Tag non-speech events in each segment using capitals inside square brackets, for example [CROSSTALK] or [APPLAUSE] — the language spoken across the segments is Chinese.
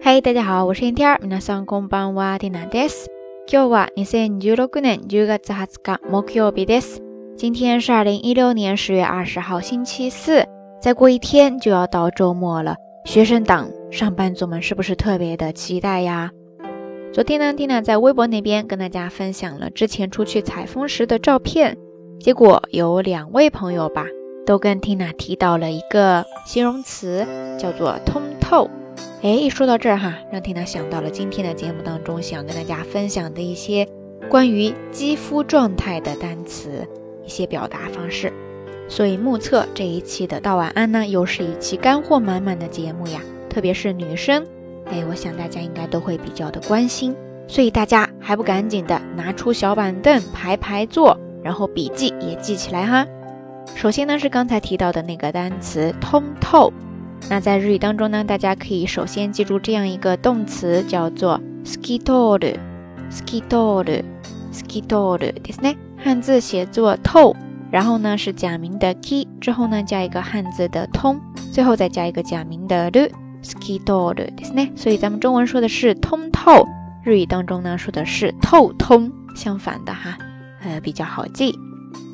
嗨，大家好，我是天天。皆さんこんばんは、ティナです。今日は二千十六年十月二十日、木曜日です。今天是二零一六年十月二十号，星期四。再过一天就要到周末了，学生党、上班族们是不是特别的期待呀？昨天呢，缇娜在微博那边跟大家分享了之前出去采风时的照片，结果有两位朋友吧，都跟缇娜提到了一个形容词，叫做“通透”。 哎，一说到这儿哈，让缇娜想到了今天的节目当中想跟大家分享的一些关于肌肤状态的单词，一些表达方式。所以目测这一期的道晚安呢，又是一期干货满满的节目呀，特别是女生。哎，我想大家应该都会比较的关心，所以大家还不赶紧的拿出小板凳排排坐，然后笔记也记起来哈。首先呢是刚才提到的那个单词通透，那在日语当中呢，大家可以首先记住这样一个动词叫做 skitoru，skitoru，skitoru，ですね。汉字写作透，然后呢是假名的 ki 之后呢加一个汉字的通，最后再加一个假名的 ru。skitoru ですね，所以咱们中文说的是通透，日语当中呢说的是透通，相反的哈，呃比较好记。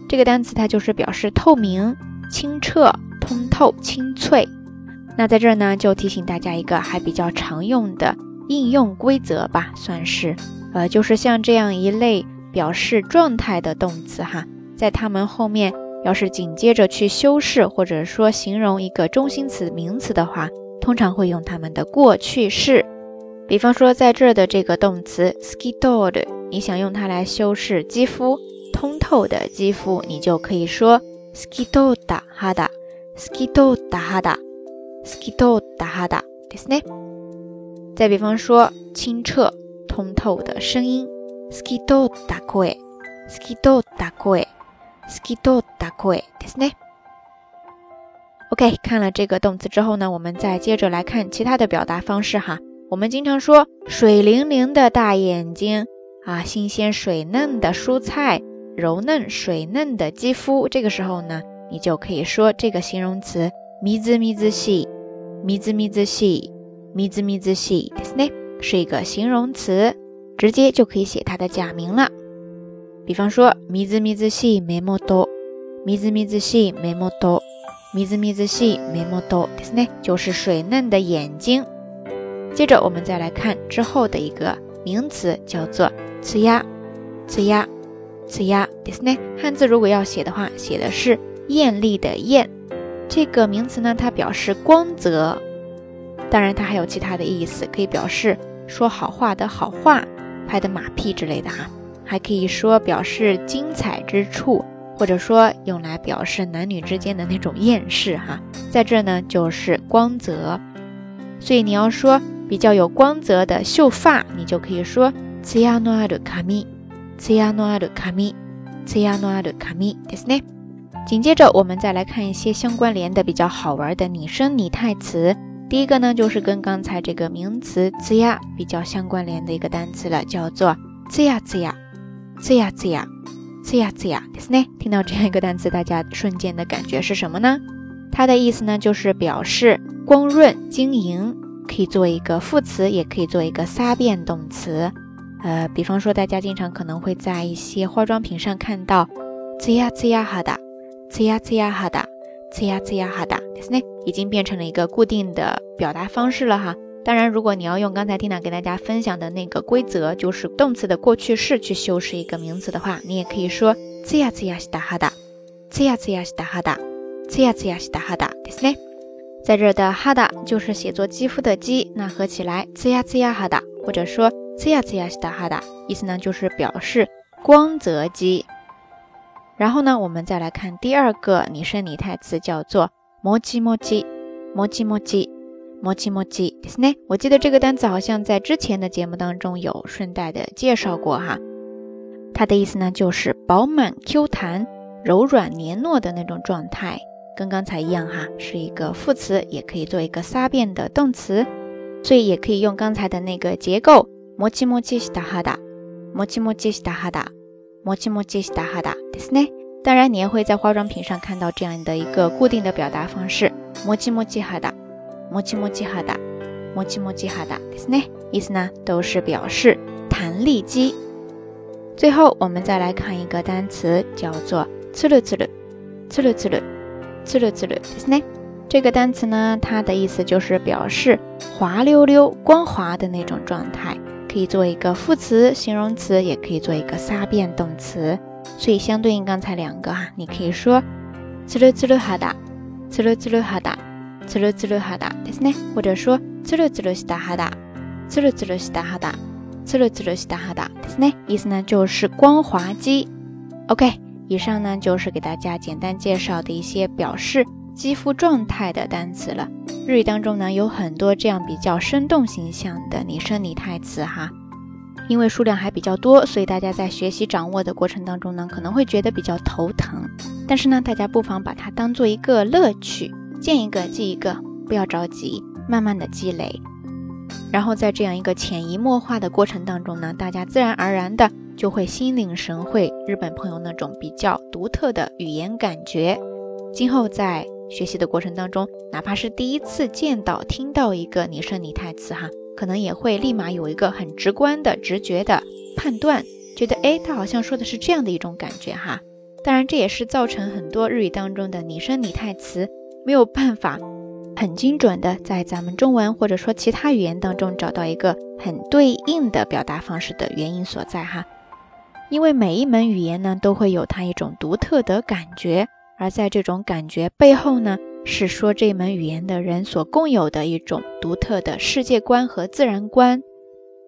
这个单词它就是表示透明、清澈、通透、清脆。 那在这儿呢就提醒大家一个还比较常用的应用规则吧，算是，呃就是像这样一类表示状态的动词哈，在它们后面要是紧接着去修饰或者说形容一个中心词名词的话。通常会用它们的过去式，比方说在这儿的这个动词 skitoru，你想用它来修饰肌肤通透的肌肤，你就可以说 s k i t o r e d 哈 a s k i t o r e d 哈 a skitoda hada，skitoda hada，skitoda hada，ですね。再比方说清澈通透的声音 skitoda koi，skitoda koi，skitoda koi，ですね。OK，看了这个动词之后呢，我们再接着来看其他的表达方式哈。我们经常说水灵灵的大眼睛啊，新鲜水嫩的蔬菜，柔嫩水嫩的肌肤。这个时候呢，你就可以说这个形容词咪滋咪滋细， 咪滋咪滋细，咪滋咪滋细，ですね，是一个形容词，直接就可以写它的假名了。比方说咪滋咪滋细眉毛多，咪滋咪滋细眉毛多。咪滋咪滋细眉毛多，ですね，就是水嫩的眼睛。接着我们再来看之后的一个名词，叫做呲牙，呲牙，呲牙，ですね。汉字如果要写的话，写的是艳丽的艳。 这个名词呢，它表示光泽，当然它还有其他的意思，可以表示说好话的好话，拍的马屁之类的哈，还可以说表示精彩之处。或者说用来表示男女之间的那种厌世哈，在这呢就是光泽，所以你要说比较有光泽的秀发，你就可以说ツヤのある髪、ツヤのある髪、ツヤのある髪ですね。 紧接着我们再来看一些相关联的比较好玩的拟声拟态词，第一个呢就是跟刚才这个名词ツヤ比较相关联的一个单词了，叫做ツヤツヤ、ツヤツヤ。呲呀呲呀，ですね。听到这样一个单词，大家瞬间的感觉是什么呢？它的意思呢，就是表示光润晶莹，可以做一个副词，也可以做一个撒变动词。呃，比方说，大家经常可能会在一些化妆品上看到呲呀呲呀哈哒， 呲呀呲呀哈哒，呲呀呲呀哈哒，ですね，已经变成了一个固定的表达方式了哈。当然，如果你要用刚才 Tina 给大家分享的那个规则，就是动词的过去式去修饰一个名词的话，你也可以说ツヤツヤした肌，ツヤツヤした肌，ツヤツヤした肌ですね。在这的肌就是写作肌肤的肌，那合起来ツヤツヤ肌，或者说ツヤツヤした肌，意思呢就是表示光泽肌。 然后呢，我们再来看第二个拟声拟态词，叫做モチモチ，モチモチ。モチモチですね。我记得这个单词好像在之前的节目当中有顺带的介绍过哈。它的意思呢就是饱满 Q 弹、柔软黏糯的那种状态，跟刚才一样哈，是一个副词，也可以做一个撒变的动词，所以也可以用刚才的那个结构。モチモチした肌、モチモチした肌、モチモチした肌 ですね。当然，你也会在化妆品上看到这样的一个固定的表达方式。モチモチ肌。モチモチ肌， もちもち肌ですね，意思呢都是表示弹力肌。最后我们再来看一个单词，叫做つるつる、つるつる、つるつるですね。这个单词呢，它的意思就是表示滑溜溜、光滑的那种状态，可以做一个副词、形容词，也可以做一个撒变动词。 所以相对应刚才两个哈，你可以说つるつる肌、つるつる肌、つるつる肌ですね，或者说つるつるした肌、つるつるした肌。つるつるした肌ですね，意思呢就是光滑肌。OK，以上呢就是给大家简单介绍的一些表示肌肤状态的单词了。日语当中呢有很多这样比较生动形象的拟声拟态词哈， 因为数量还比较多，所以大家在学习掌握的过程当中呢可能会觉得比较头疼。但是呢，大家不妨把它当做一个乐趣，见一个记一个，不要着急，慢慢的积累。然后在这样一个潜移默化的过程当中呢，大家自然而然的就会心领神会日本朋友那种比较独特的语言感觉。今后在学习的过程当中，哪怕是第一次见到、听到一个拟声拟态词哈，可能也会立马有一个很直观的直觉的判断，觉得哎，他好像说的是这样的一种感觉哈。当然，这也是造成很多日语当中的拟声拟态词没有办法。很精准的在咱们中文或者说其他语言当中找到一个很对应的表达方式的原因所在哈，因为每一门语言呢都会有它一种独特的感觉，而在这种感觉背后呢，是说这门语言的人所共有的一种独特的世界观和自然观。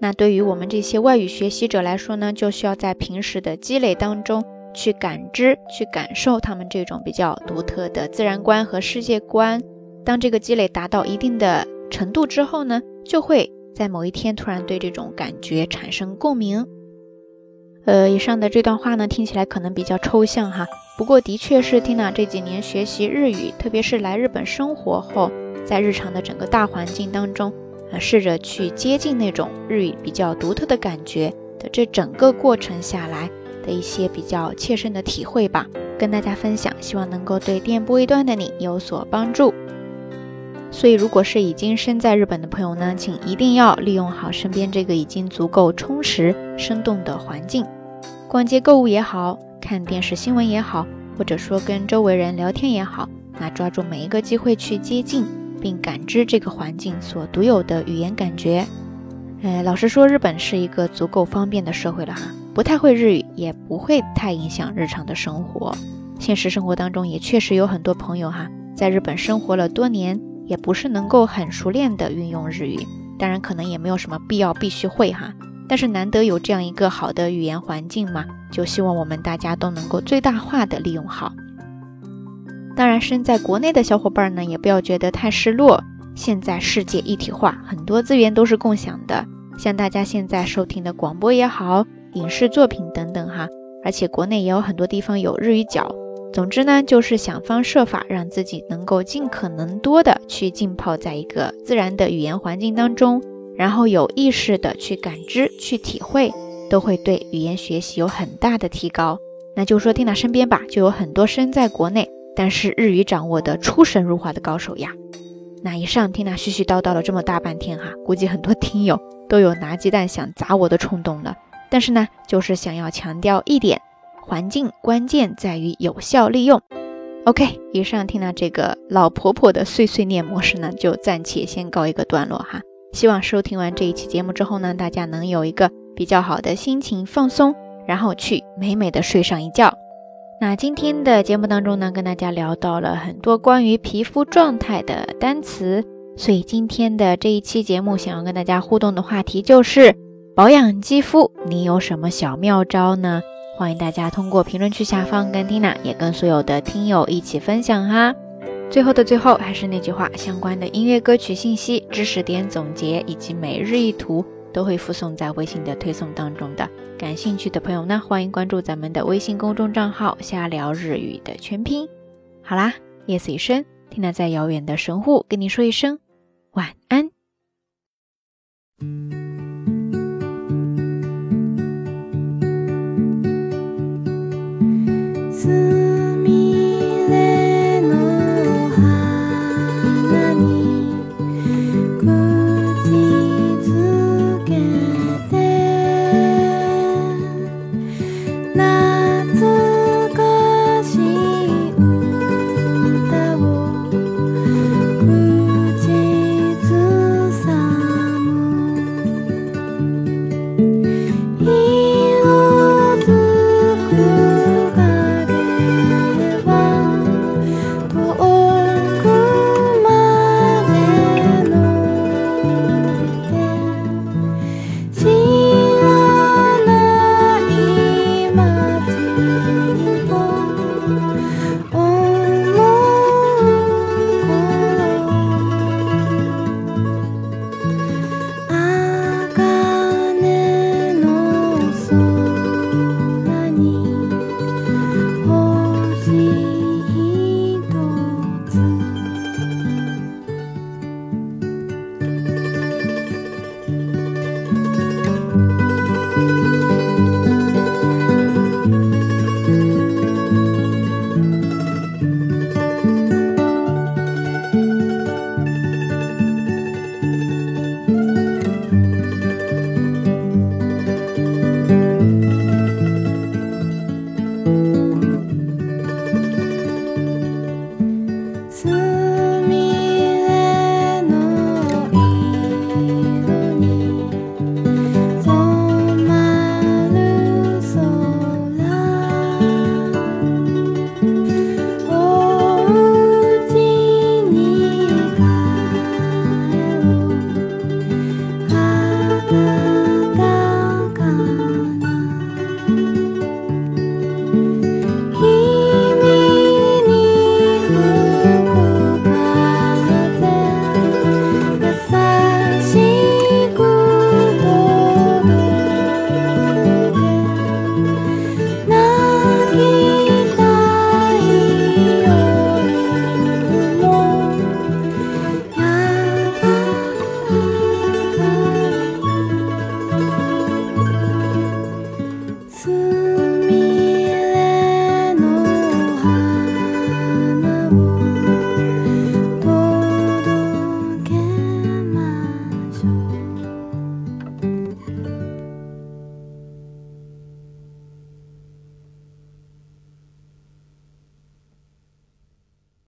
那对于我们这些外语学习者来说呢，就需要在平时的积累当中去感知、去感受他们这种比较独特的自然观和世界观。当这个积累达到一定的程度之后呢，就会在某一天突然对这种感觉产生共鸣。呃，以上的这段话呢，听起来可能比较抽象哈，不过的确是缇娜这几年学习日语，特别是来日本生活后，在日常的整个大环境当中，呃，试着去接近那种日语比较独特的感觉的这整个过程下来的一些比较切身的体会吧，跟大家分享，希望能够对电波一端的你有所帮助。所以，如果是已经身在日本的朋友呢，请一定要利用好身边这个已经足够充实、生动的环境，逛街购物也好看电视新闻也好，或者说跟周围人聊天也好，那抓住每一个机会去接近并感知这个环境所独有的语言感觉。呃，老实说，日本是一个足够方便的社会了哈，不太会日语也不会太影响日常的生活。现实生活当中也确实有很多朋友哈，在日本生活了多年。也不是能够很熟练的运用日语，当然可能也没有什么必要必须会哈。但是难得有这样一个好的语言环境嘛，就希望我们大家都能够最大化的利用好。当然，身在国内的小伙伴呢，也不要觉得太失落。现在世界一体化，很多资源都是共享的，像大家现在收听的广播也好，影视作品等等哈，而且国内也有很多地方有日语角。总之呢，就是想方设法让自己能够尽可能多的去浸泡在一个自然的语言环境当中，然后有意识的去感知、去体会，都会对语言学习有很大的提高。那就说听娜身边吧，就有很多身在国内，但是日语掌握的出神入化的高手呀。那以上听娜絮絮叨叨了这么大半天哈，估计很多听友 [LAUGHS] 都有拿鸡蛋想砸我的冲动了。但是呢，就是想要强调一点。环境关键在于有效利用。OK，以上听到这个老婆婆的碎碎念模式呢，就暂且先告一个段落哈。希望收听完这一期节目之后呢，大家能有一个比较好的心情放松，然后去美美的睡上一觉。那今天的节目当中呢，跟大家聊到了很多关于皮肤状态的单词，所以今天的这一期节目想要跟大家互动的话题就是保养肌肤，你有什么小妙招呢？欢迎大家通过评论区下方跟 Tina 也跟所有的听友一起分享哈。最后的最后，还是那句话，相关的音乐歌曲信息、知识点总结以及每日一图都会附送在微信的推送当中的。感兴趣的朋友呢，欢迎关注咱们的微信公众账号“瞎聊日语”的全拼。好啦，夜色已深，听娜在遥远的神户跟你说一声晚安。